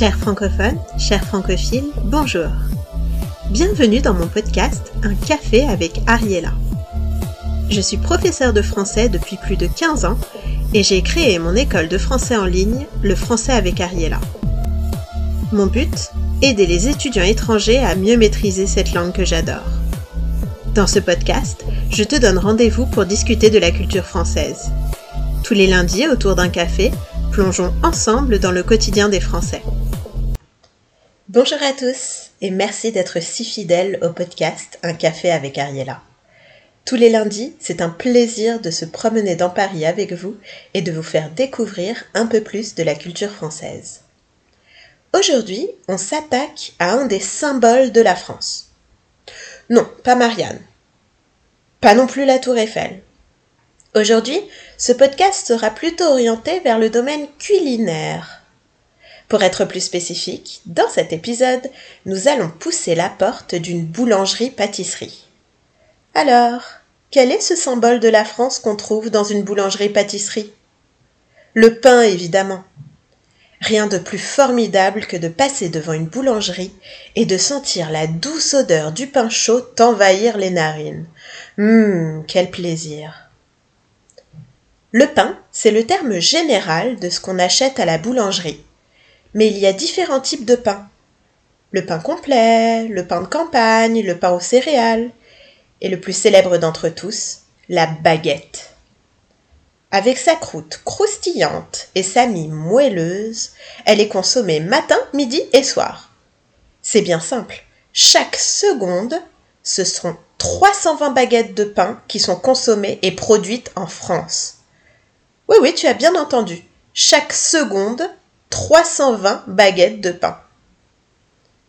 Chers francophones, chers francophiles, bonjour. Bienvenue dans mon podcast Un café avec Ariella. Je suis professeure de français depuis plus de 15 ans et j'ai créé mon école de français en ligne, le français avec Ariella. Mon but Aider les étudiants étrangers à mieux maîtriser cette langue que j'adore. Dans ce podcast, je te donne rendez-vous pour discuter de la culture française. Tous les lundis, autour d'un café, plongeons ensemble dans le quotidien des Français. Bonjour à tous et merci d'être si fidèles au podcast Un café avec Ariella. Tous les lundis, c'est un plaisir de se promener dans Paris avec vous et de vous faire découvrir un peu plus de la culture française. Aujourd'hui, on s'attaque à un des symboles de la France. Non, pas Marianne. Pas non plus la Tour Eiffel. Aujourd'hui, ce podcast sera plutôt orienté vers le domaine culinaire. Pour être plus spécifique, dans cet épisode, nous allons pousser la porte d'une boulangerie-pâtisserie. Alors, quel est ce symbole de la France qu'on trouve dans une boulangerie-pâtisserie? Le pain, évidemment. Rien de plus formidable que de passer devant une boulangerie et de sentir la douce odeur du pain chaud t'envahir les narines. Hum, quel plaisir. Le pain, c'est le terme général de ce qu'on achète à la boulangerie. Mais il y a différents types de pain. Le pain complet, le pain de campagne, le pain aux céréales, et le plus célèbre d'entre tous, la baguette. Avec sa croûte croustillante et sa mie moelleuse, elle est consommée matin, midi et soir. C'est bien simple. Chaque seconde, ce sont 320 baguettes de pain qui sont consommées et produites en France. Oui, oui, tu as bien entendu. Chaque seconde, 320 baguettes de pain.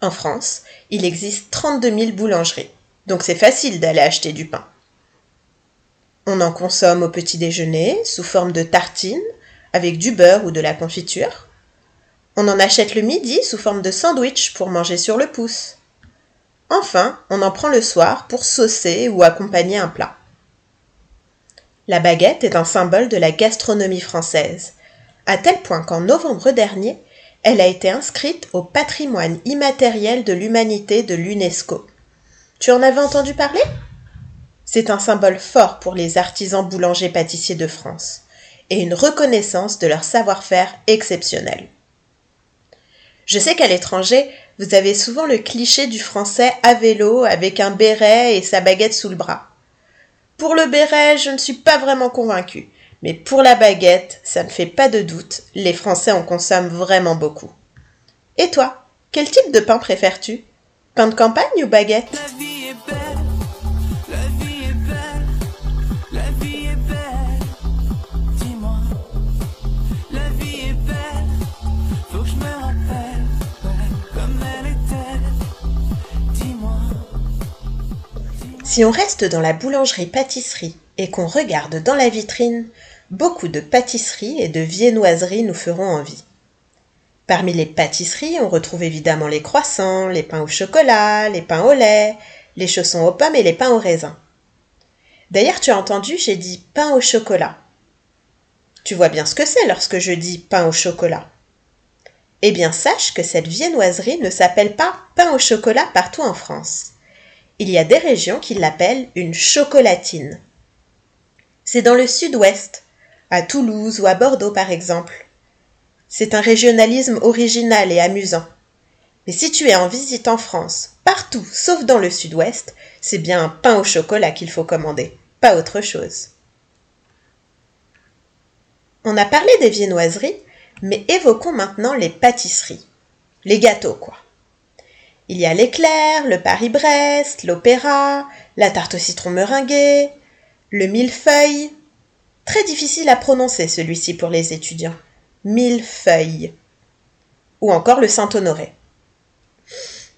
En France, il existe 32 000 boulangeries, donc c'est facile d'aller acheter du pain. On en consomme au petit déjeuner sous forme de tartines avec du beurre ou de la confiture. On en achète le midi sous forme de sandwich pour manger sur le pouce. Enfin, on en prend le soir pour saucer ou accompagner un plat. La baguette est un symbole de la gastronomie française, à tel point qu'en novembre dernier, elle a été inscrite au patrimoine immatériel de l'humanité de l'UNESCO. Tu en avais entendu parler? C'est un symbole fort pour les artisans boulangers pâtissiers de France et une reconnaissance de leur savoir-faire exceptionnel. Je sais qu'à l'étranger, vous avez souvent le cliché du français à vélo avec un béret et sa baguette sous le bras. Pour le béret, je ne suis pas vraiment convaincue, mais pour la baguette, ça ne fait pas de doute, les Français en consomment vraiment beaucoup. Et toi, quel type de pain préfères-tu? Pain de campagne ou baguette? Si on reste dans la boulangerie-pâtisserie et qu'on regarde dans la vitrine, beaucoup de pâtisseries et de viennoiseries nous feront envie. Parmi les pâtisseries, on retrouve évidemment les croissants, les pains au chocolat, les pains au lait, les chaussons aux pommes et les pains au raisin. D'ailleurs, tu as entendu, j'ai dit pain au chocolat. Tu vois bien ce que c'est lorsque je dis pain au chocolat. Eh bien, sache que cette viennoiserie ne s'appelle pas pain au chocolat partout en France il y a des régions qui l'appellent une chocolatine. C'est dans le sud-ouest, à Toulouse ou à Bordeaux par exemple. C'est un régionalisme original et amusant. Mais si tu es en visite en France, partout sauf dans le sud-ouest, c'est bien un pain au chocolat qu'il faut commander, pas autre chose. On a parlé des viennoiseries, mais évoquons maintenant les pâtisseries. Les gâteaux, quoi. Il y a l'éclair, le Paris-Brest, l'opéra, la tarte au citron meringuée, le millefeuille. Très difficile à prononcer celui-ci pour les étudiants. Millefeuille. Ou encore le Saint-Honoré.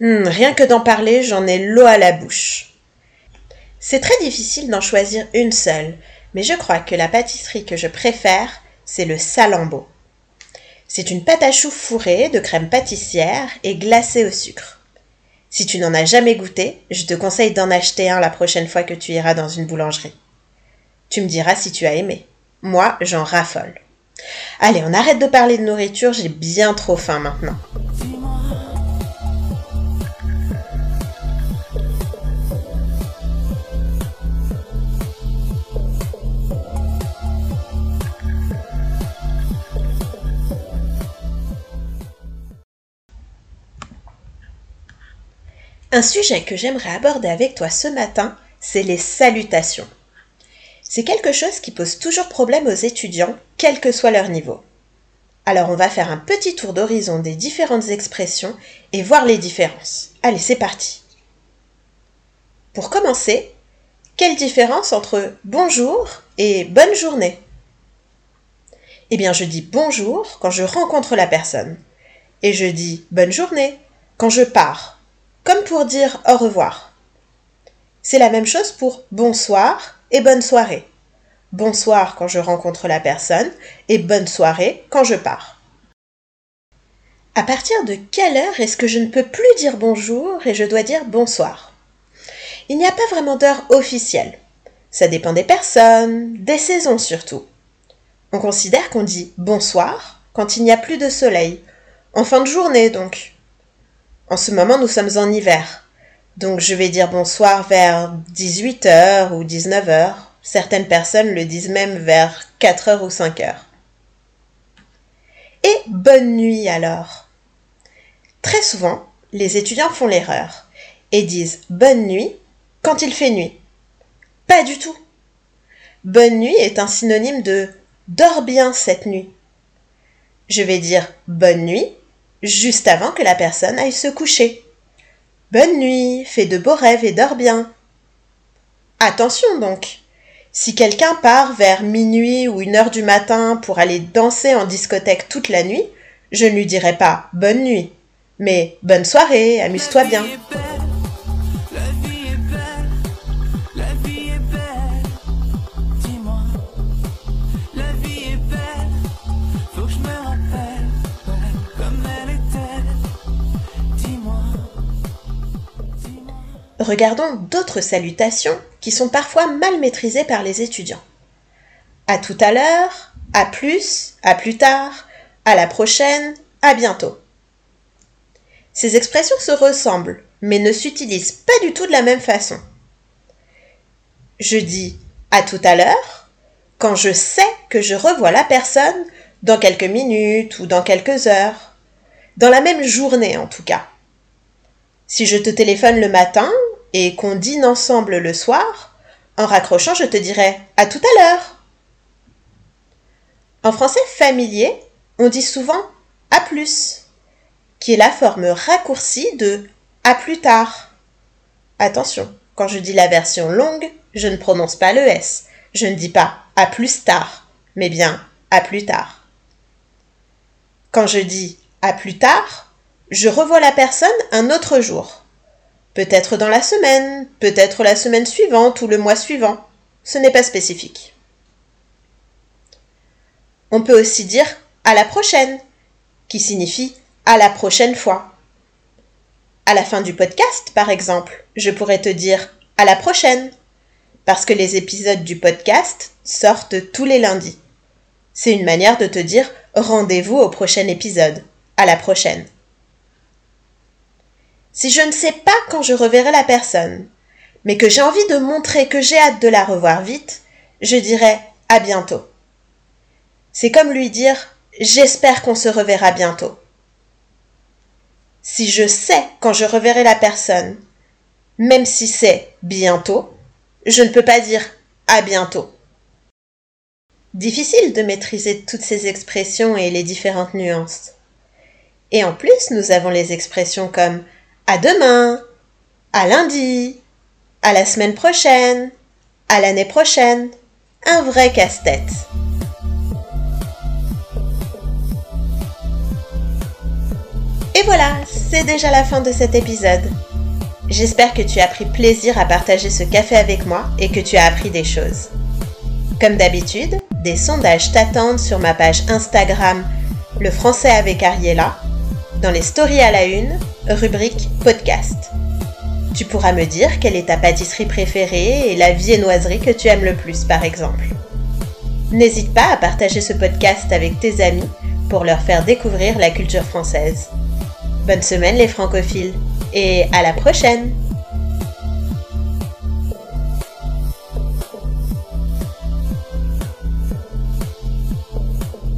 Hmm, rien que d'en parler, j'en ai l'eau à la bouche. C'est très difficile d'en choisir une seule, mais je crois que la pâtisserie que je préfère, c'est le salambo. C'est une pâte à choux fourrée de crème pâtissière et glacée au sucre. Si tu n'en as jamais goûté, je te conseille d'en acheter un la prochaine fois que tu iras dans une boulangerie. Tu me diras si tu as aimé. Moi, j'en raffole. Allez, on arrête de parler de nourriture, j'ai bien trop faim maintenant. Un sujet que j'aimerais aborder avec toi ce matin, c'est les salutations. C'est quelque chose qui pose toujours problème aux étudiants, quel que soit leur niveau. Alors on va faire un petit tour d'horizon des différentes expressions et voir les différences. Allez, c'est parti. Pour commencer, quelle différence entre bonjour et bonne journée? Eh bien, je dis bonjour quand je rencontre la personne et je dis bonne journée quand je pars comme pour dire au revoir. C'est la même chose pour bonsoir et bonne soirée. Bonsoir quand je rencontre la personne et bonne soirée quand je pars. À partir de quelle heure est-ce que je ne peux plus dire bonjour et je dois dire bonsoir? Il n'y a pas vraiment d'heure officielle. Ça dépend des personnes, des saisons surtout. On considère qu'on dit bonsoir quand il n'y a plus de soleil, en fin de journée donc, en ce moment, nous sommes en hiver. Donc je vais dire bonsoir vers 18h ou 19h. Certaines personnes le disent même vers 4h ou 5h. Et bonne nuit alors. Très souvent, les étudiants font l'erreur et disent bonne nuit quand il fait nuit. Pas du tout. Bonne nuit est un synonyme de dors bien cette nuit. Je vais dire bonne nuit juste avant que la personne aille se coucher. Bonne nuit, fais de beaux rêves et dors bien. Attention donc. Si quelqu'un part vers minuit ou une heure du matin pour aller danser en discothèque toute la nuit, je ne lui dirai pas bonne nuit, mais bonne soirée, amuse-toi bien. Regardons d'autres salutations qui sont parfois mal maîtrisées par les étudiants. À tout à l'heure, à plus, à plus tard, à la prochaine, à bientôt. Ces expressions se ressemblent, mais ne s'utilisent pas du tout de la même façon. Je dis à tout à l'heure quand je sais que je revois la personne dans quelques minutes ou dans quelques heures, dans la même journée en tout cas. Si je te téléphone le matin et qu'on dîne ensemble le soir, en raccrochant, je te dirai à tout à l'heure. En français familier, on dit souvent à plus, qui est la forme raccourcie de à plus tard. Attention, quand je dis la version longue, je ne prononce pas le S. Je ne dis pas à plus tard, mais bien à plus tard. Quand je dis à plus tard, je revois la personne un autre jour. Peut-être dans la semaine, peut-être la semaine suivante ou le mois suivant. Ce n'est pas spécifique. On peut aussi dire à la prochaine, qui signifie à la prochaine fois. À la fin du podcast, par exemple, je pourrais te dire à la prochaine, parce que les épisodes du podcast sortent tous les lundis. C'est une manière de te dire rendez-vous au prochain épisode. À la prochaine. Si je ne sais pas quand je reverrai la personne, mais que j'ai envie de montrer que j'ai hâte de la revoir vite, je dirai à bientôt. C'est comme lui dire j'espère qu'on se reverra bientôt. Si je sais quand je reverrai la personne, même si c'est bientôt, je ne peux pas dire à bientôt. Difficile de maîtriser toutes ces expressions et les différentes nuances. Et en plus, nous avons les expressions comme à demain, à lundi, à la semaine prochaine, à l'année prochaine. Un vrai casse-tête. Et voilà, c'est déjà la fin de cet épisode. J'espère que tu as pris plaisir à partager ce café avec moi et que tu as appris des choses. Comme d'habitude, des sondages t'attendent sur ma page Instagram Le français avec Ariella dans les stories à la une, rubrique podcast. Tu pourras me dire quelle est ta pâtisserie préférée et la viennoiserie que tu aimes le plus par exemple. N'hésite pas à partager ce podcast avec tes amis pour leur faire découvrir la culture française. Bonne semaine les francophiles et à la prochaine